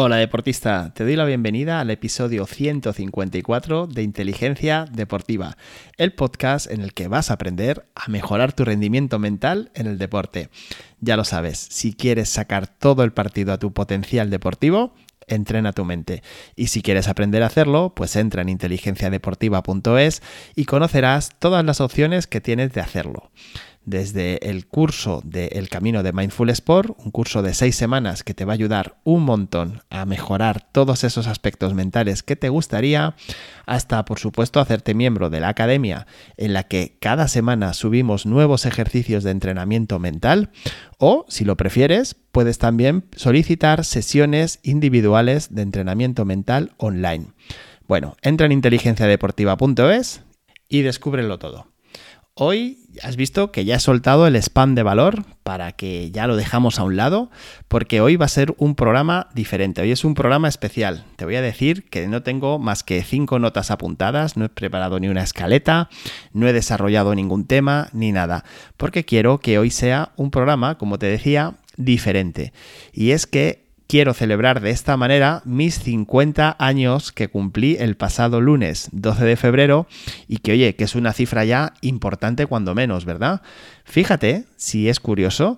Hola deportista, te doy la bienvenida al episodio 154 de Inteligencia Deportiva, el podcast en el que vas a aprender a mejorar tu rendimiento mental en el deporte. Ya lo sabes, si quieres sacar todo el partido a tu potencial deportivo, entrena tu mente. Y si quieres aprender a hacerlo, pues entra en inteligenciadeportiva.es y conocerás todas las opciones que tienes de hacerlo desde el curso de El Camino de Mindful Sport, un curso de seis semanas que te va a ayudar un montón a mejorar todos esos aspectos mentales que te gustaría, hasta por supuesto hacerte miembro de la academia en la que cada semana subimos nuevos ejercicios de entrenamiento mental, o si lo prefieres, puedes también solicitar sesiones individuales de entrenamiento mental online. Bueno, entra en inteligenciadeportiva.es y descúbrelo todo. Hoy has visto que ya he soltado el spam de valor para que ya lo dejamos a un lado, porque hoy va a ser un programa diferente. Hoy es un programa especial. Te voy a decir que no tengo más que cinco notas apuntadas, no he preparado ni una escaleta, no he desarrollado ningún tema ni nada, porque quiero que hoy sea un programa, como te decía, diferente. Y es que quiero celebrar de esta manera mis 50 años que cumplí el pasado lunes 12 de febrero y que oye, que es una cifra ya importante cuando menos, ¿verdad? Fíjate, si es curioso,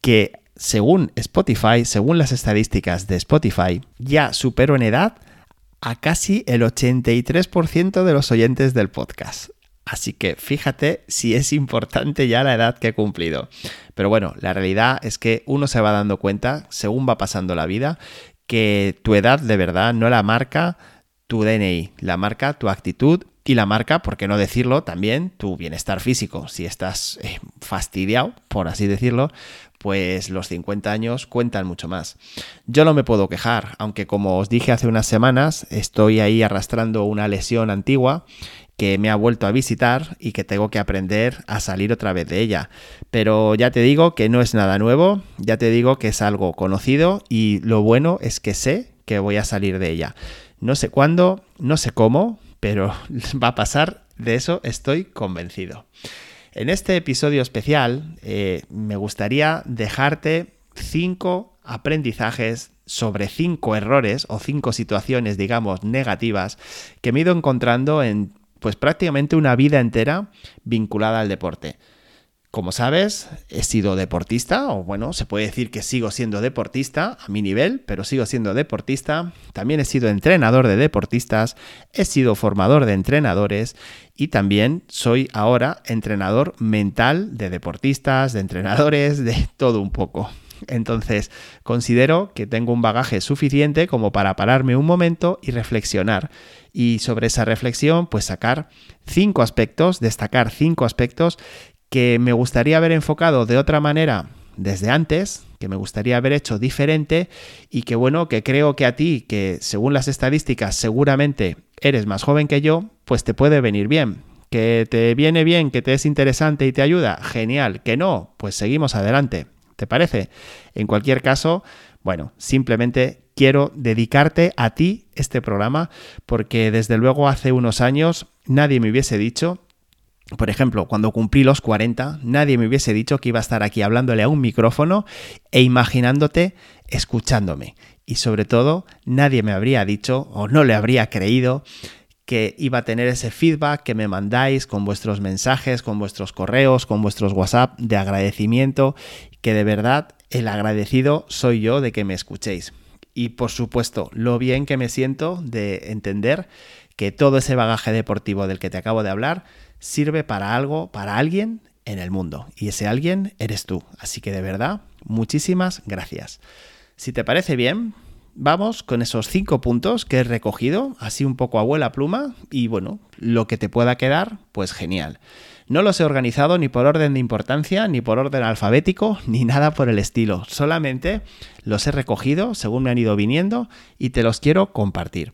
que según Spotify, según las estadísticas de Spotify, ya supero en edad a casi el 83% de los oyentes del podcast. Así que fíjate si es importante ya la edad que he cumplido. Pero bueno, la realidad es que uno se va dando cuenta, según va pasando la vida, que tu edad de verdad no la marca tu DNI, la marca tu actitud y la marca, por qué no decirlo, también tu bienestar físico. Si estás eh, fastidiado, por así decirlo, pues los 50 años cuentan mucho más. Yo no me puedo quejar, aunque como os dije hace unas semanas, estoy ahí arrastrando una lesión antigua que me ha vuelto a visitar y que tengo que aprender a salir otra vez de ella. Pero ya te digo que no es nada nuevo, ya te digo que es algo conocido y lo bueno es que sé que voy a salir de ella. No sé cuándo, no sé cómo, pero va a pasar, de eso estoy convencido. En este episodio especial eh, me gustaría dejarte cinco aprendizajes sobre cinco errores o cinco situaciones, digamos, negativas que me he ido encontrando en pues prácticamente una vida entera vinculada al deporte. Como sabes, he sido deportista, o bueno, se puede decir que sigo siendo deportista a mi nivel, pero sigo siendo deportista. También he sido entrenador de deportistas, he sido formador de entrenadores y también soy ahora entrenador mental de deportistas, de entrenadores, de todo un poco. Entonces, considero que tengo un bagaje suficiente como para pararme un momento y reflexionar. Y sobre esa reflexión, pues sacar cinco aspectos, destacar cinco aspectos que me gustaría haber enfocado de otra manera desde antes, que me gustaría haber hecho diferente y que bueno, que creo que a ti, que según las estadísticas seguramente eres más joven que yo, pues te puede venir bien. Que te viene bien, que te es interesante y te ayuda, genial. Que no, pues seguimos adelante. ¿Te parece? En cualquier caso, bueno, simplemente quiero dedicarte a ti este programa porque desde luego hace unos años nadie me hubiese dicho por ejemplo, cuando cumplí los 40, nadie me hubiese dicho que iba a estar aquí hablándole a un micrófono e imaginándote escuchándome. Y sobre todo, nadie me habría dicho o no le habría creído que iba a tener ese feedback que me mandáis con vuestros mensajes, con vuestros correos, con vuestros WhatsApp de agradecimiento, que de verdad el agradecido soy yo de que me escuchéis. Y por supuesto, lo bien que me siento de entender que todo ese bagaje deportivo del que te acabo de hablar sirve para algo, para alguien en el mundo. Y ese alguien eres tú. Así que de verdad, muchísimas gracias. Si te parece bien, vamos con esos cinco puntos que he recogido, así un poco abuela pluma, y bueno, lo que te pueda quedar, pues genial. No los he organizado ni por orden de importancia, ni por orden alfabético, ni nada por el estilo. Solamente los he recogido según me han ido viniendo y te los quiero compartir.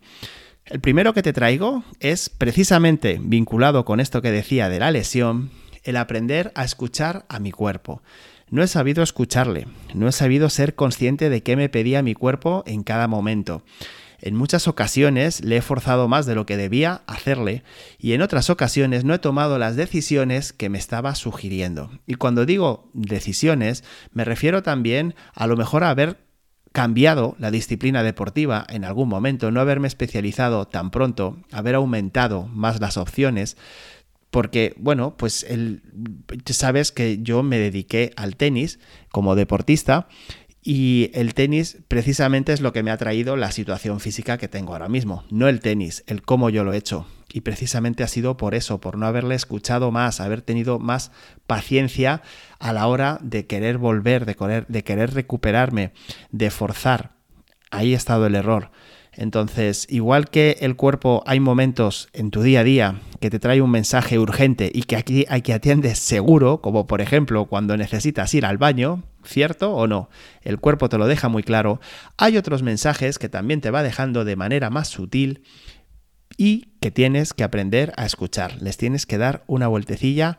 El primero que te traigo es precisamente vinculado con esto que decía de la lesión, el aprender a escuchar a mi cuerpo. No he sabido escucharle, no he sabido ser consciente de qué me pedía mi cuerpo en cada momento. En muchas ocasiones le he forzado más de lo que debía hacerle y en otras ocasiones no he tomado las decisiones que me estaba sugiriendo. Y cuando digo decisiones, me refiero también a lo mejor a haber cambiado la disciplina deportiva en algún momento, no haberme especializado tan pronto, haber aumentado más las opciones, porque, bueno, pues el, sabes que yo me dediqué al tenis como deportista y el tenis precisamente es lo que me ha traído la situación física que tengo ahora mismo, no el tenis, el cómo yo lo he hecho. Y precisamente ha sido por eso, por no haberle escuchado más, haber tenido más paciencia a la hora de querer volver, de querer, de querer recuperarme, de forzar. Ahí ha estado el error. Entonces, igual que el cuerpo hay momentos en tu día a día que te trae un mensaje urgente y que aquí hay que atiendes seguro, como por ejemplo cuando necesitas ir al baño, ¿cierto o no? El cuerpo te lo deja muy claro. Hay otros mensajes que también te va dejando de manera más sutil y que tienes que aprender a escuchar. Les tienes que dar una vueltecilla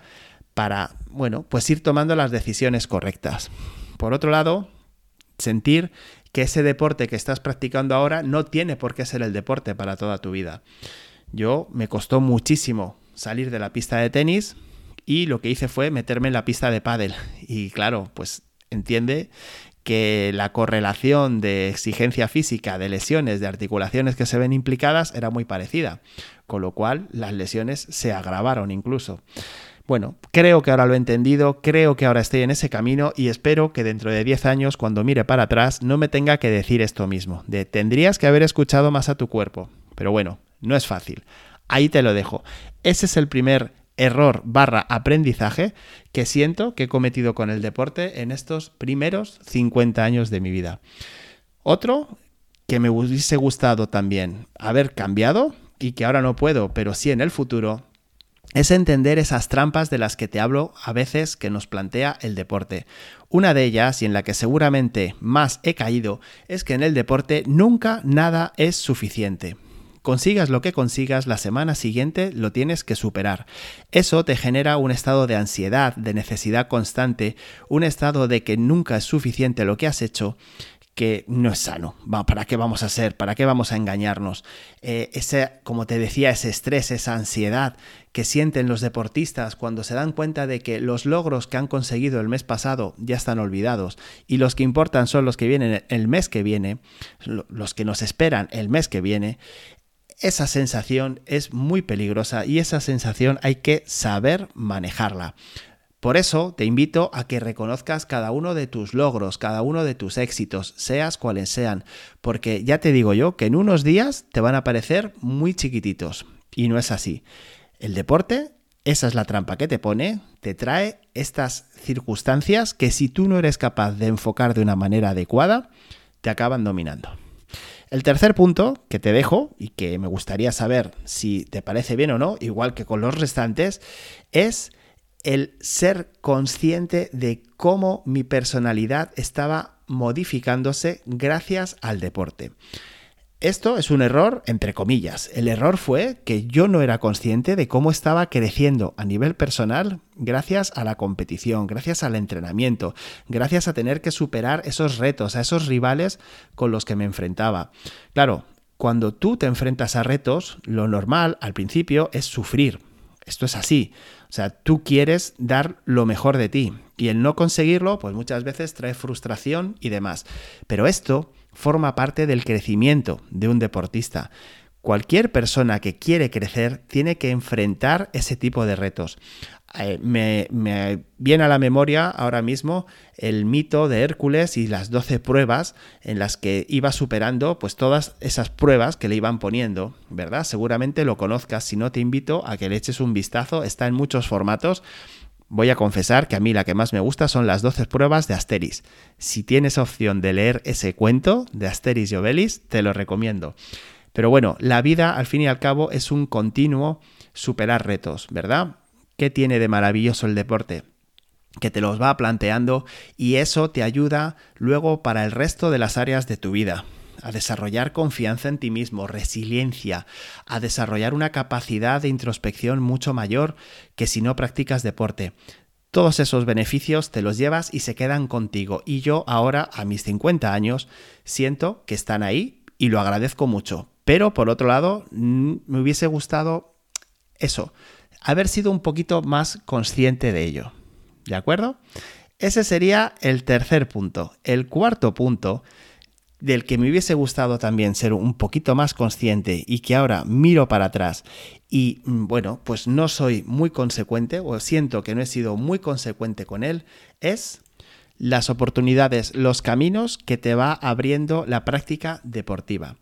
para, bueno, pues ir tomando las decisiones correctas. Por otro lado, sentir que ese deporte que estás practicando ahora no tiene por qué ser el deporte para toda tu vida. Yo me costó muchísimo salir de la pista de tenis y lo que hice fue meterme en la pista de pádel. Y claro, pues entiende que la correlación de exigencia física, de lesiones, de articulaciones que se ven implicadas era muy parecida, con lo cual las lesiones se agravaron incluso. Bueno, creo que ahora lo he entendido, creo que ahora estoy en ese camino y espero que dentro de 10 años, cuando mire para atrás, no me tenga que decir esto mismo, de tendrías que haber escuchado más a tu cuerpo. Pero bueno, no es fácil. Ahí te lo dejo. Ese es el primer error barra aprendizaje que siento que he cometido con el deporte en estos primeros 50 años de mi vida. Otro que me hubiese gustado también haber cambiado y que ahora no puedo, pero sí en el futuro, es entender esas trampas de las que te hablo a veces que nos plantea el deporte. Una de ellas, y en la que seguramente más he caído, es que en el deporte nunca nada es suficiente. Consigas lo que consigas, la semana siguiente lo tienes que superar. Eso te genera un estado de ansiedad, de necesidad constante, un estado de que nunca es suficiente lo que has hecho que no es sano. ¿Para qué vamos a ser? ¿Para qué vamos a engañarnos? Eh, ese, como te decía, ese estrés, esa ansiedad que sienten los deportistas cuando se dan cuenta de que los logros que han conseguido el mes pasado ya están olvidados y los que importan son los que vienen el mes que viene, los que nos esperan el mes que viene, esa sensación es muy peligrosa y esa sensación hay que saber manejarla. Por eso te invito a que reconozcas cada uno de tus logros, cada uno de tus éxitos, seas cuales sean, porque ya te digo yo que en unos días te van a parecer muy chiquititos. Y no es así. El deporte, esa es la trampa que te pone, te trae estas circunstancias que si tú no eres capaz de enfocar de una manera adecuada, te acaban dominando. El tercer punto que te dejo y que me gustaría saber si te parece bien o no, igual que con los restantes, es el ser consciente de cómo mi personalidad estaba modificándose gracias al deporte. Esto es un error entre comillas. El error fue que yo no era consciente de cómo estaba creciendo a nivel personal gracias a la competición, gracias al entrenamiento, gracias a tener que superar esos retos, a esos rivales con los que me enfrentaba. Claro, cuando tú te enfrentas a retos, lo normal al principio es sufrir. Esto es así. O sea, tú quieres dar lo mejor de ti y el no conseguirlo, pues muchas veces trae frustración y demás. Pero esto forma parte del crecimiento de un deportista. Cualquier persona que quiere crecer tiene que enfrentar ese tipo de retos. Eh, me, viene a la memoria ahora mismo el mito de Hércules y las 12 pruebas en las que iba superando pues todas esas pruebas que le iban poniendo, ¿verdad? Seguramente lo conozcas, si no te invito a que le eches un vistazo, está en muchos formatos. Voy a confesar que a mí la que más me gusta son las 12 pruebas de Asteris. Si tienes opción de leer ese cuento de Asteris y Obelis, te lo recomiendo. Pero bueno, la vida al fin y al cabo es un continuo superar retos, ¿verdad? ¿Qué tiene de maravilloso el deporte? que te los va planteando y eso te ayuda luego para el resto de las áreas de tu vida, a desarrollar confianza en ti mismo, resiliencia, a desarrollar una capacidad de introspección mucho mayor que si no practicas deporte. Todos esos beneficios te los llevas y se quedan contigo. Y yo ahora, a mis 50 años, siento que están ahí y lo agradezco mucho. Pero por otro lado, me hubiese gustado eso, haber sido un poquito más consciente de ello. ¿De acuerdo? Ese sería el tercer punto. El cuarto punto del que me hubiese gustado también ser un poquito más consciente y que ahora miro para atrás y mm, bueno, pues no soy muy consecuente o siento que no he sido muy consecuente con él, es las oportunidades, los caminos que te va abriendo la práctica deportiva.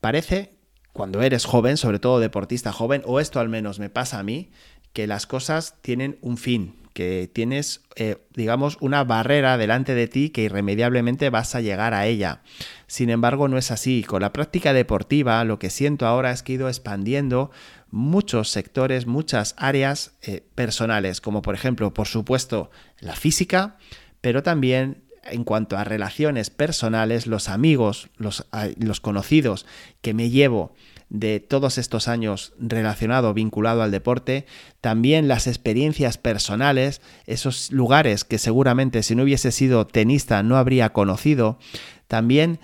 Parece, cuando eres joven, sobre todo deportista joven, o esto al menos me pasa a mí, que las cosas tienen un fin, que tienes, eh, digamos, una barrera delante de ti que irremediablemente vas a llegar a ella. Sin embargo, no es así. Con la práctica deportiva, lo que siento ahora es que he ido expandiendo muchos sectores, muchas áreas eh, personales, como por ejemplo, por supuesto, la física, pero también en cuanto a relaciones personales, los amigos, los, los conocidos que me llevo de todos estos años relacionado, vinculado al deporte, también las experiencias personales, esos lugares que seguramente si no hubiese sido tenista no habría conocido, también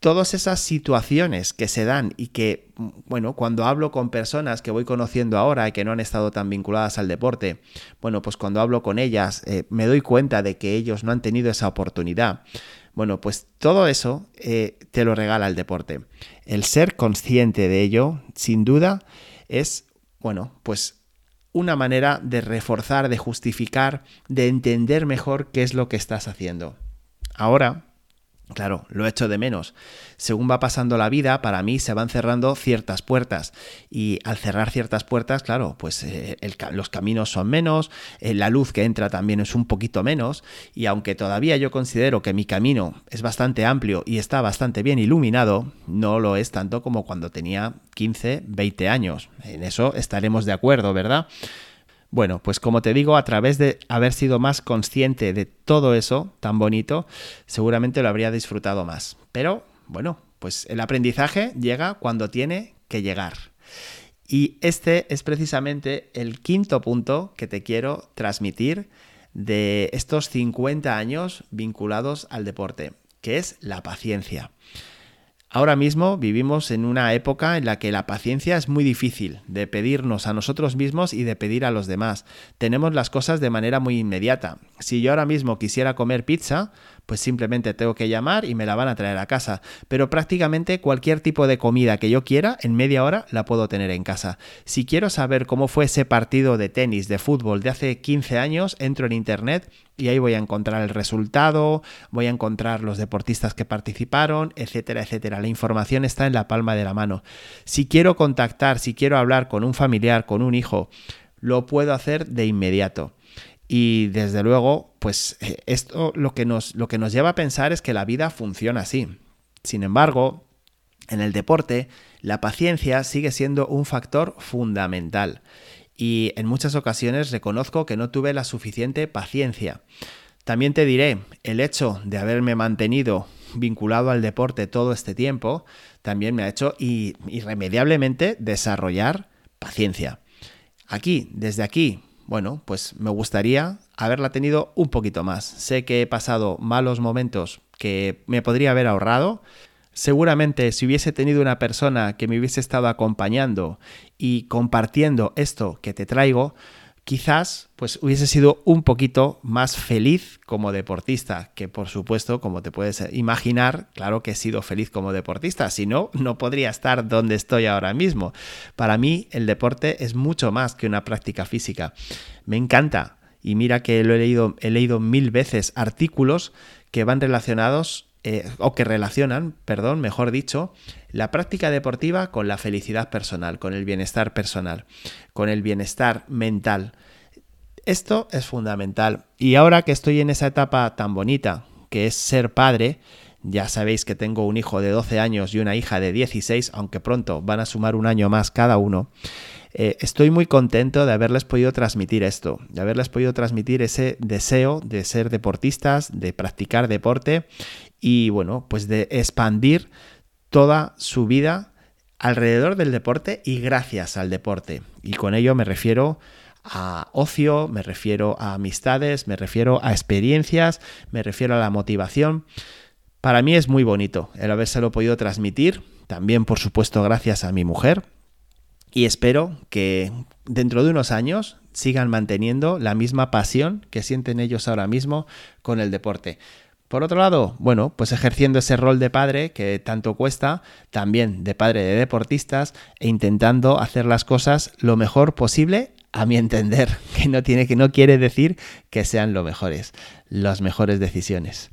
todas esas situaciones que se dan y que, bueno, cuando hablo con personas que voy conociendo ahora y que no han estado tan vinculadas al deporte, bueno, pues cuando hablo con ellas eh, me doy cuenta de que ellos no han tenido esa oportunidad. Bueno, pues todo eso eh, te lo regala el deporte. El ser consciente de ello, sin duda, es, bueno, pues una manera de reforzar, de justificar, de entender mejor qué es lo que estás haciendo. Ahora, Claro, lo echo de menos. Según va pasando la vida, para mí se van cerrando ciertas puertas. Y al cerrar ciertas puertas, claro, pues eh, los caminos son menos, eh, la luz que entra también es un poquito menos. Y aunque todavía yo considero que mi camino es bastante amplio y está bastante bien iluminado, no lo es tanto como cuando tenía 15, 20 años. En eso estaremos de acuerdo, ¿verdad? Bueno, pues como te digo, a través de haber sido más consciente de todo eso tan bonito, seguramente lo habría disfrutado más. Pero bueno, pues el aprendizaje llega cuando tiene que llegar. Y este es precisamente el quinto punto que te quiero transmitir de estos 50 años vinculados al deporte, que es la paciencia. Ahora mismo vivimos en una época en la que la paciencia es muy difícil de pedirnos a nosotros mismos y de pedir a los demás. Tenemos las cosas de manera muy inmediata. Si yo ahora mismo quisiera comer pizza, pues simplemente tengo que llamar y me la van a traer a casa. Pero prácticamente cualquier tipo de comida que yo quiera, en media hora la puedo tener en casa. Si quiero saber cómo fue ese partido de tenis, de fútbol de hace 15 años, entro en internet y ahí voy a encontrar el resultado, voy a encontrar los deportistas que participaron, etcétera, etcétera. La información está en la palma de la mano. Si quiero contactar, si quiero hablar con un familiar, con un hijo, lo puedo hacer de inmediato. Y desde luego, pues eh, esto lo que, nos, lo que nos lleva a pensar es que la vida funciona así. Sin embargo, en el deporte, la paciencia sigue siendo un factor fundamental. Y en muchas ocasiones reconozco que no tuve la suficiente paciencia. También te diré, el hecho de haberme mantenido vinculado al deporte todo este tiempo, también me ha hecho irremediablemente desarrollar paciencia. Aquí, desde aquí, bueno, pues me gustaría haberla tenido un poquito más. Sé que he pasado malos momentos que me podría haber ahorrado. Seguramente si hubiese tenido una persona que me hubiese estado acompañando y compartiendo esto que te traigo, quizás pues hubiese sido un poquito más feliz como deportista, que por supuesto, como te puedes imaginar, claro que he sido feliz como deportista, si no, no podría estar donde estoy ahora mismo. Para mí el deporte es mucho más que una práctica física. Me encanta y mira que lo he leído, he leído mil veces artículos que van relacionados eh, o que relacionan, perdón, mejor dicho, la práctica deportiva con la felicidad personal, con el bienestar personal, con el bienestar mental. Esto es fundamental. Y ahora que estoy en esa etapa tan bonita, que es ser padre, ya sabéis que tengo un hijo de 12 años y una hija de 16, aunque pronto van a sumar un año más cada uno. Eh, estoy muy contento de haberles podido transmitir esto, de haberles podido transmitir ese deseo de ser deportistas, de practicar deporte y bueno, pues de expandir toda su vida alrededor del deporte y gracias al deporte. Y con ello me refiero a ocio, me refiero a amistades, me refiero a experiencias, me refiero a la motivación. Para mí es muy bonito el habérselo podido transmitir, también por supuesto gracias a mi mujer, y espero que dentro de unos años sigan manteniendo la misma pasión que sienten ellos ahora mismo con el deporte Por otro lado, bueno, pues ejerciendo ese rol de padre que tanto cuesta, también de padre de deportistas e intentando hacer las cosas lo mejor posible a mi entender, que no tiene que no quiere decir que sean lo mejores, las mejores decisiones.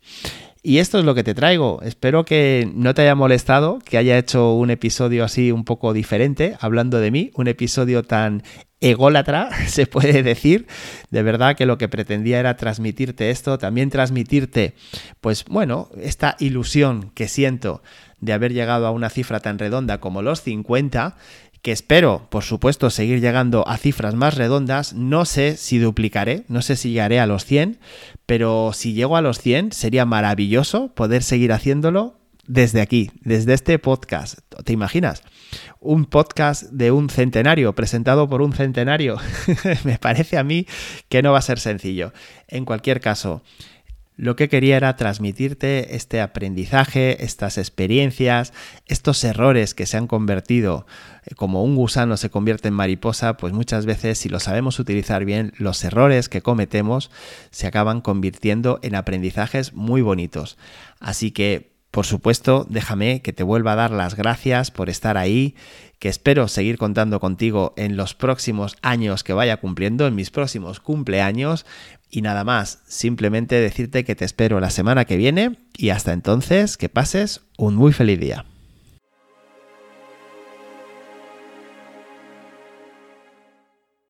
Y esto es lo que te traigo. Espero que no te haya molestado, que haya hecho un episodio así un poco diferente, hablando de mí, un episodio tan ególatra, se puede decir. De verdad que lo que pretendía era transmitirte esto, también transmitirte, pues bueno, esta ilusión que siento de haber llegado a una cifra tan redonda como los 50 que espero, por supuesto, seguir llegando a cifras más redondas. No sé si duplicaré, no sé si llegaré a los 100, pero si llego a los 100 sería maravilloso poder seguir haciéndolo desde aquí, desde este podcast. ¿Te imaginas? Un podcast de un centenario, presentado por un centenario. Me parece a mí que no va a ser sencillo. En cualquier caso, lo que quería era transmitirte este aprendizaje, estas experiencias, estos errores que se han convertido eh, como un gusano se convierte en mariposa, pues muchas veces si lo sabemos utilizar bien, los errores que cometemos se acaban convirtiendo en aprendizajes muy bonitos. Así que, por supuesto, déjame que te vuelva a dar las gracias por estar ahí, que espero seguir contando contigo en los próximos años que vaya cumpliendo, en mis próximos cumpleaños. Y nada más, simplemente decirte que te espero la semana que viene y hasta entonces que pases un muy feliz día.